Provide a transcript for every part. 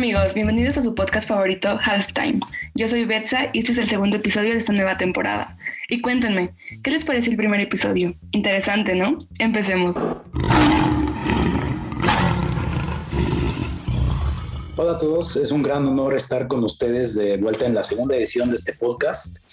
amigos, bienvenidos a su podcast favorito, Halftime. Yo soy Betsa y este es el segundo episodio de esta nueva temporada. Y cuéntenme, ¿qué les pareció el primer episodio? Interesante, ¿no? Empecemos. Hola a todos, es un gran honor estar con ustedes de vuelta en la segunda edición de este podcast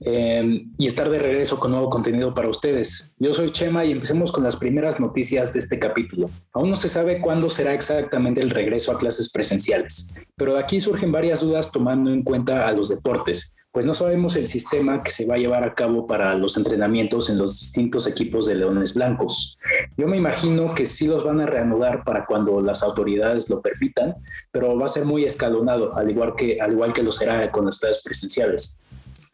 eh, y estar de regreso con nuevo contenido para ustedes. Yo soy Chema y empecemos con las primeras noticias de este capítulo. Aún no se sabe cuándo será exactamente el regreso a clases presenciales, pero de aquí surgen varias dudas tomando en cuenta a los deportes pues no sabemos el sistema que se va a llevar a cabo para los entrenamientos en los distintos equipos de Leones Blancos. Yo me imagino que sí los van a reanudar para cuando las autoridades lo permitan, pero va a ser muy escalonado, al igual que, al igual que lo será con las clases presenciales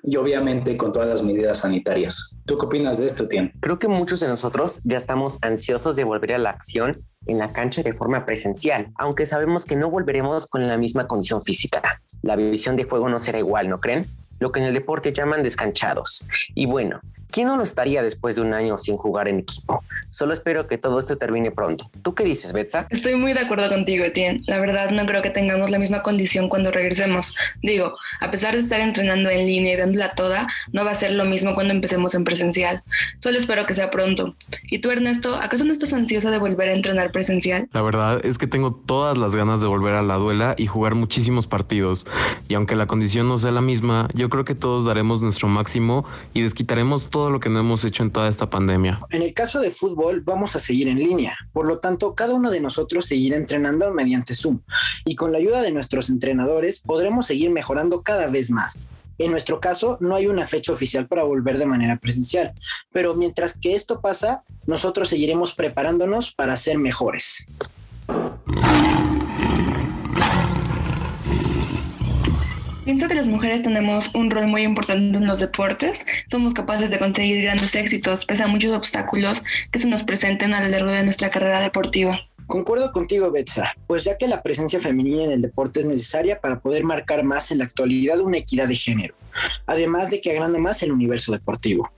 y obviamente con todas las medidas sanitarias. ¿Tú qué opinas de esto, Tien? Creo que muchos de nosotros ya estamos ansiosos de volver a la acción en la cancha de forma presencial, aunque sabemos que no volveremos con la misma condición física. La visión de juego no será igual, ¿no creen? lo que en el deporte llaman descanchados. Y bueno, ¿quién no lo estaría después de un año sin jugar en equipo? Solo espero que todo esto termine pronto. ¿Tú qué dices, Betsa? Estoy muy de acuerdo contigo, Etienne. La verdad, no creo que tengamos la misma condición cuando regresemos. Digo, a pesar de estar entrenando en línea y dándola toda, no va a ser lo mismo cuando empecemos en presencial. Solo espero que sea pronto. ¿Y tú, Ernesto, acaso no estás ansioso de volver a entrenar presencial? La verdad es que tengo todas las ganas de volver a la duela y jugar muchísimos partidos. Y aunque la condición no sea la misma, yo creo que todos daremos nuestro máximo y desquitaremos todo lo que no hemos hecho en toda esta pandemia. En el caso de fútbol, vamos a seguir en línea. Por lo tanto, cada uno de nosotros seguirá entrenando mediante Zoom y con la ayuda de nuestros entrenadores podremos seguir mejorando cada vez más. En nuestro caso, no hay una fecha oficial para volver de manera presencial, pero mientras que esto pasa, nosotros seguiremos preparándonos para ser mejores. Pienso que las mujeres tenemos un rol muy importante en los deportes. Somos capaces de conseguir grandes éxitos pese a muchos obstáculos que se nos presenten a lo largo de nuestra carrera deportiva. Concuerdo contigo, Betsa, pues ya que la presencia femenina en el deporte es necesaria para poder marcar más en la actualidad una equidad de género, además de que agranda más el universo deportivo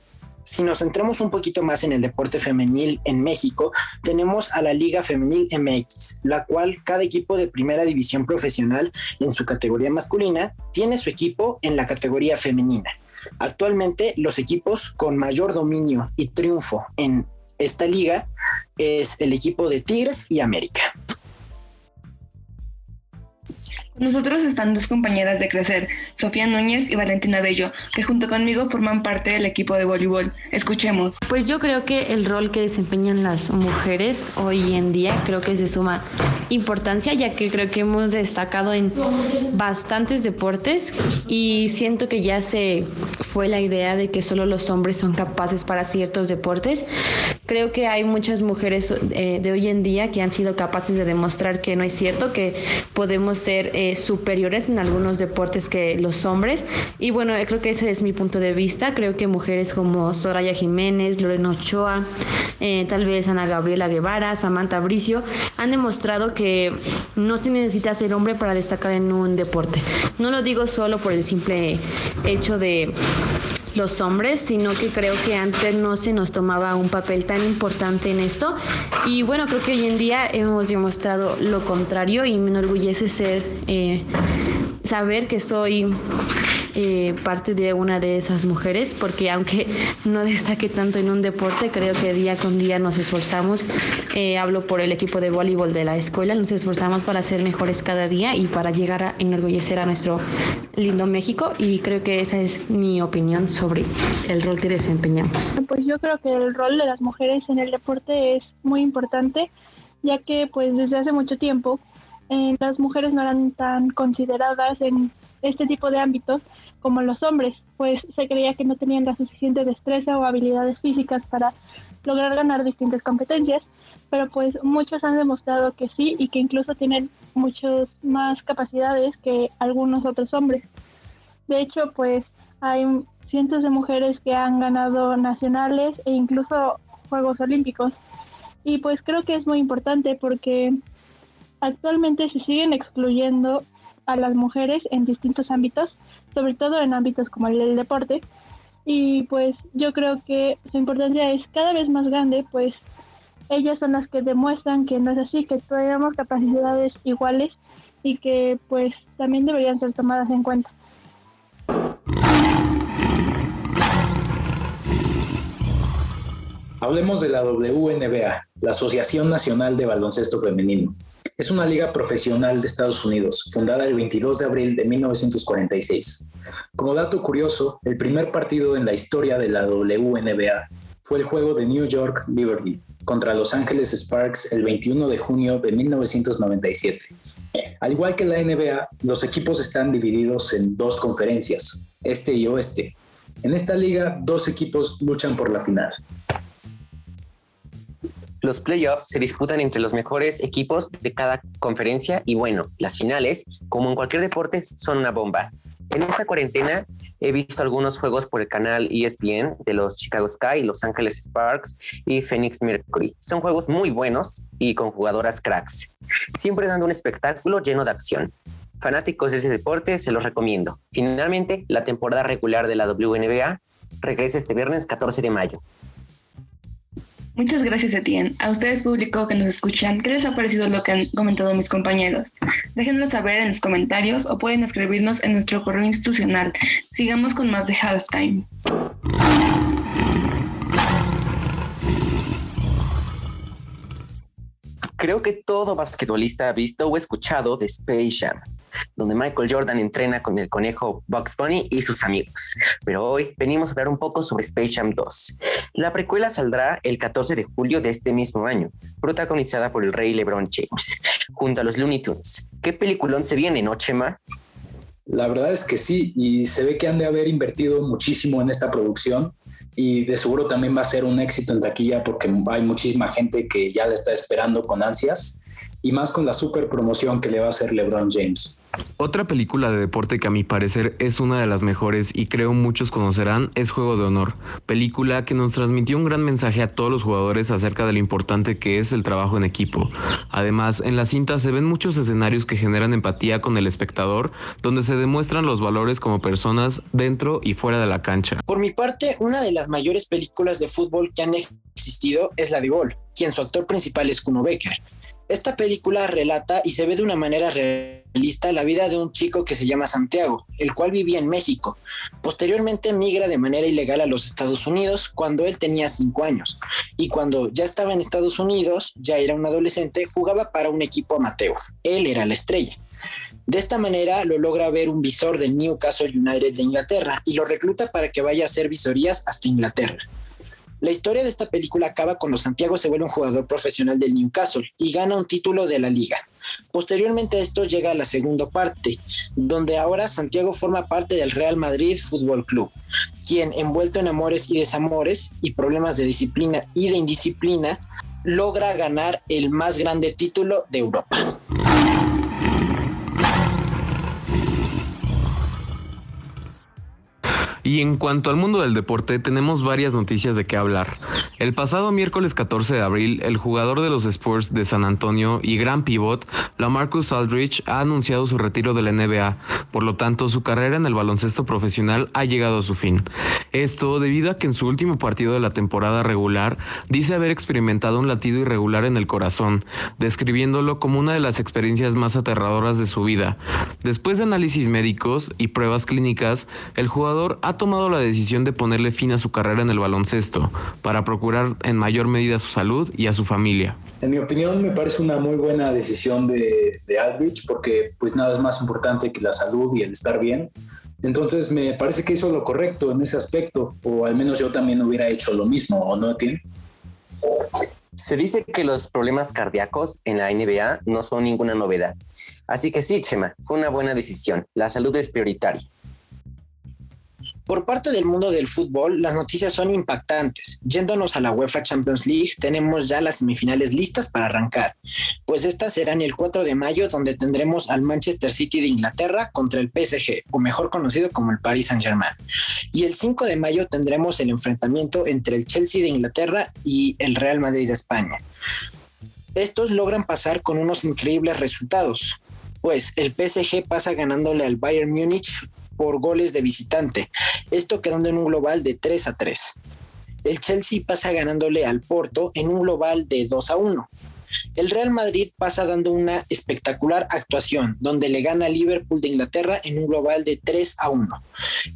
si nos centramos un poquito más en el deporte femenil en México, tenemos a la Liga Femenil MX, la cual cada equipo de primera división profesional en su categoría masculina tiene su equipo en la categoría femenina. Actualmente los equipos con mayor dominio y triunfo en esta liga es el equipo de Tigres y América. Nosotros están dos compañeras de crecer, Sofía Núñez y Valentina Bello, que junto conmigo forman parte del equipo de voleibol. Escuchemos. Pues yo creo que el rol que desempeñan las mujeres hoy en día creo que se suma importancia, ya que creo que hemos destacado en bastantes deportes y siento que ya se fue la idea de que solo los hombres son capaces para ciertos deportes. Creo que hay muchas mujeres eh, de hoy en día que han sido capaces de demostrar que no es cierto, que podemos ser eh, superiores en algunos deportes que los hombres. Y bueno, creo que ese es mi punto de vista. Creo que mujeres como Soraya Jiménez, Lorena Ochoa, eh, tal vez Ana Gabriela Guevara, Samantha Bricio, han demostrado que no se necesita ser hombre para destacar en un deporte. No lo digo solo por el simple hecho de los hombres, sino que creo que antes no se nos tomaba un papel tan importante en esto. Y bueno, creo que hoy en día hemos demostrado lo contrario y me enorgullece ser, eh, saber que soy eh, parte de una de esas mujeres, porque aunque no destaque tanto en un deporte, creo que día con día nos esforzamos. Eh, hablo por el equipo de voleibol de la escuela, nos esforzamos para ser mejores cada día y para llegar a enorgullecer a nuestro lindo México y creo que esa es mi opinión sobre el rol que desempeñamos. Pues yo creo que el rol de las mujeres en el deporte es muy importante, ya que pues desde hace mucho tiempo eh, las mujeres no eran tan consideradas en este tipo de ámbitos como los hombres, pues se creía que no tenían la suficiente destreza o habilidades físicas para lograr ganar distintas competencias, pero pues muchos han demostrado que sí y que incluso tienen muchas más capacidades que algunos otros hombres. De hecho, pues hay cientos de mujeres que han ganado nacionales e incluso Juegos Olímpicos. Y pues creo que es muy importante porque actualmente se siguen excluyendo a las mujeres en distintos ámbitos, sobre todo en ámbitos como el del deporte. Y pues yo creo que su importancia es cada vez más grande, pues ellas son las que demuestran que no es así, que tenemos capacidades iguales y que pues también deberían ser tomadas en cuenta. Hablemos de la WNBA, la Asociación Nacional de Baloncesto Femenino. Es una liga profesional de Estados Unidos, fundada el 22 de abril de 1946. Como dato curioso, el primer partido en la historia de la WNBA fue el juego de New York Liberty contra Los Ángeles Sparks el 21 de junio de 1997. Al igual que la NBA, los equipos están divididos en dos conferencias, este y oeste. En esta liga, dos equipos luchan por la final. Los playoffs se disputan entre los mejores equipos de cada conferencia y bueno, las finales, como en cualquier deporte, son una bomba. En esta cuarentena he visto algunos juegos por el canal ESPN de los Chicago Sky, Los Ángeles Sparks y Phoenix Mercury. Son juegos muy buenos y con jugadoras cracks, siempre dando un espectáculo lleno de acción. Fanáticos de ese deporte se los recomiendo. Finalmente, la temporada regular de la WNBA regresa este viernes 14 de mayo. Muchas gracias, Etienne. A ustedes, público que nos escuchan, ¿qué les ha parecido lo que han comentado mis compañeros? Déjenos saber en los comentarios o pueden escribirnos en nuestro correo institucional. Sigamos con más de Halftime. Creo que todo basquetbolista ha visto o escuchado de Space Jam, donde Michael Jordan entrena con el conejo Bugs Bunny y sus amigos. Pero hoy venimos a hablar un poco sobre Space Jam 2. La precuela saldrá el 14 de julio de este mismo año, protagonizada por el rey LeBron James, junto a los Looney Tunes. ¿Qué peliculón se viene, no, Chema? La verdad es que sí, y se ve que han de haber invertido muchísimo en esta producción y de seguro también va a ser un éxito en taquilla porque hay muchísima gente que ya la está esperando con ansias y más con la super promoción que le va a hacer LeBron James. Otra película de deporte que a mi parecer es una de las mejores y creo muchos conocerán es Juego de Honor, película que nos transmitió un gran mensaje a todos los jugadores acerca de lo importante que es el trabajo en equipo. Además, en la cinta se ven muchos escenarios que generan empatía con el espectador, donde se demuestran los valores como personas dentro y fuera de la cancha. Por mi parte, una de las mayores películas de fútbol que han existido es la de Gol, quien su actor principal es Kuno Becker. Esta película relata y se ve de una manera realista la vida de un chico que se llama Santiago, el cual vivía en México. Posteriormente migra de manera ilegal a los Estados Unidos cuando él tenía cinco años. Y cuando ya estaba en Estados Unidos, ya era un adolescente, jugaba para un equipo amateur. Él era la estrella. De esta manera lo logra ver un visor del Newcastle United de Inglaterra y lo recluta para que vaya a hacer visorías hasta Inglaterra. La historia de esta película acaba cuando Santiago se vuelve un jugador profesional del Newcastle y gana un título de la liga. Posteriormente a esto llega la segunda parte, donde ahora Santiago forma parte del Real Madrid Fútbol Club, quien envuelto en amores y desamores y problemas de disciplina y de indisciplina, logra ganar el más grande título de Europa. Y en cuanto al mundo del deporte, tenemos varias noticias de qué hablar. El pasado miércoles 14 de abril, el jugador de los Spurs de San Antonio y gran pivot, Lamarcus Aldridge, ha anunciado su retiro de la NBA. Por lo tanto, su carrera en el baloncesto profesional ha llegado a su fin. Esto debido a que en su último partido de la temporada regular dice haber experimentado un latido irregular en el corazón, describiéndolo como una de las experiencias más aterradoras de su vida. Después de análisis médicos y pruebas clínicas, el jugador ha tomado la decisión de ponerle fin a su carrera en el baloncesto para procurar en mayor medida su salud y a su familia. En mi opinión me parece una muy buena decisión de, de Aldrich porque pues nada es más importante que la salud y el estar bien. Entonces me parece que hizo lo correcto en ese aspecto o al menos yo también hubiera hecho lo mismo o no, tiene. Se dice que los problemas cardíacos en la NBA no son ninguna novedad. Así que sí, Chema, fue una buena decisión. La salud es prioritaria. Por parte del mundo del fútbol, las noticias son impactantes. Yéndonos a la UEFA Champions League, tenemos ya las semifinales listas para arrancar, pues estas serán el 4 de mayo, donde tendremos al Manchester City de Inglaterra contra el PSG, o mejor conocido como el Paris Saint-Germain. Y el 5 de mayo tendremos el enfrentamiento entre el Chelsea de Inglaterra y el Real Madrid de España. Estos logran pasar con unos increíbles resultados, pues el PSG pasa ganándole al Bayern Múnich por goles de visitante, esto quedando en un global de 3 a 3. el Chelsea pasa ganándole al Porto en un global de 2 a 1. El Real Madrid pasa dando una espectacular actuación, donde le gana a Liverpool de Inglaterra en un global de 3 a 1.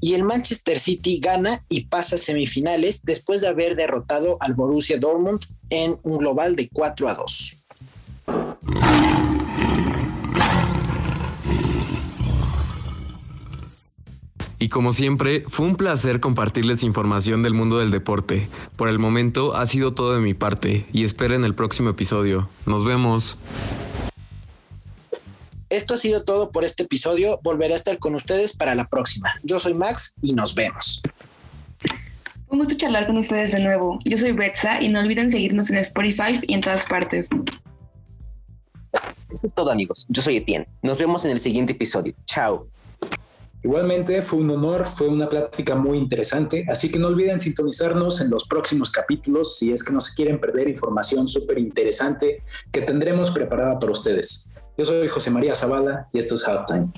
Y el Manchester City gana y pasa a semifinales después de haber derrotado al Borussia Dortmund en un global de 4 a 2. Y como siempre, fue un placer compartirles información del mundo del deporte. Por el momento ha sido todo de mi parte y esperen el próximo episodio. Nos vemos. Esto ha sido todo por este episodio. Volveré a estar con ustedes para la próxima. Yo soy Max y nos vemos. Un gusto charlar con ustedes de nuevo. Yo soy Betsa y no olviden seguirnos en Spotify y en todas partes. Esto es todo amigos. Yo soy Etienne. Nos vemos en el siguiente episodio. Chao. Igualmente fue un honor, fue una plática muy interesante, así que no olviden sintonizarnos en los próximos capítulos si es que no se quieren perder información súper interesante que tendremos preparada para ustedes. Yo soy José María Zavala y esto es Halftime.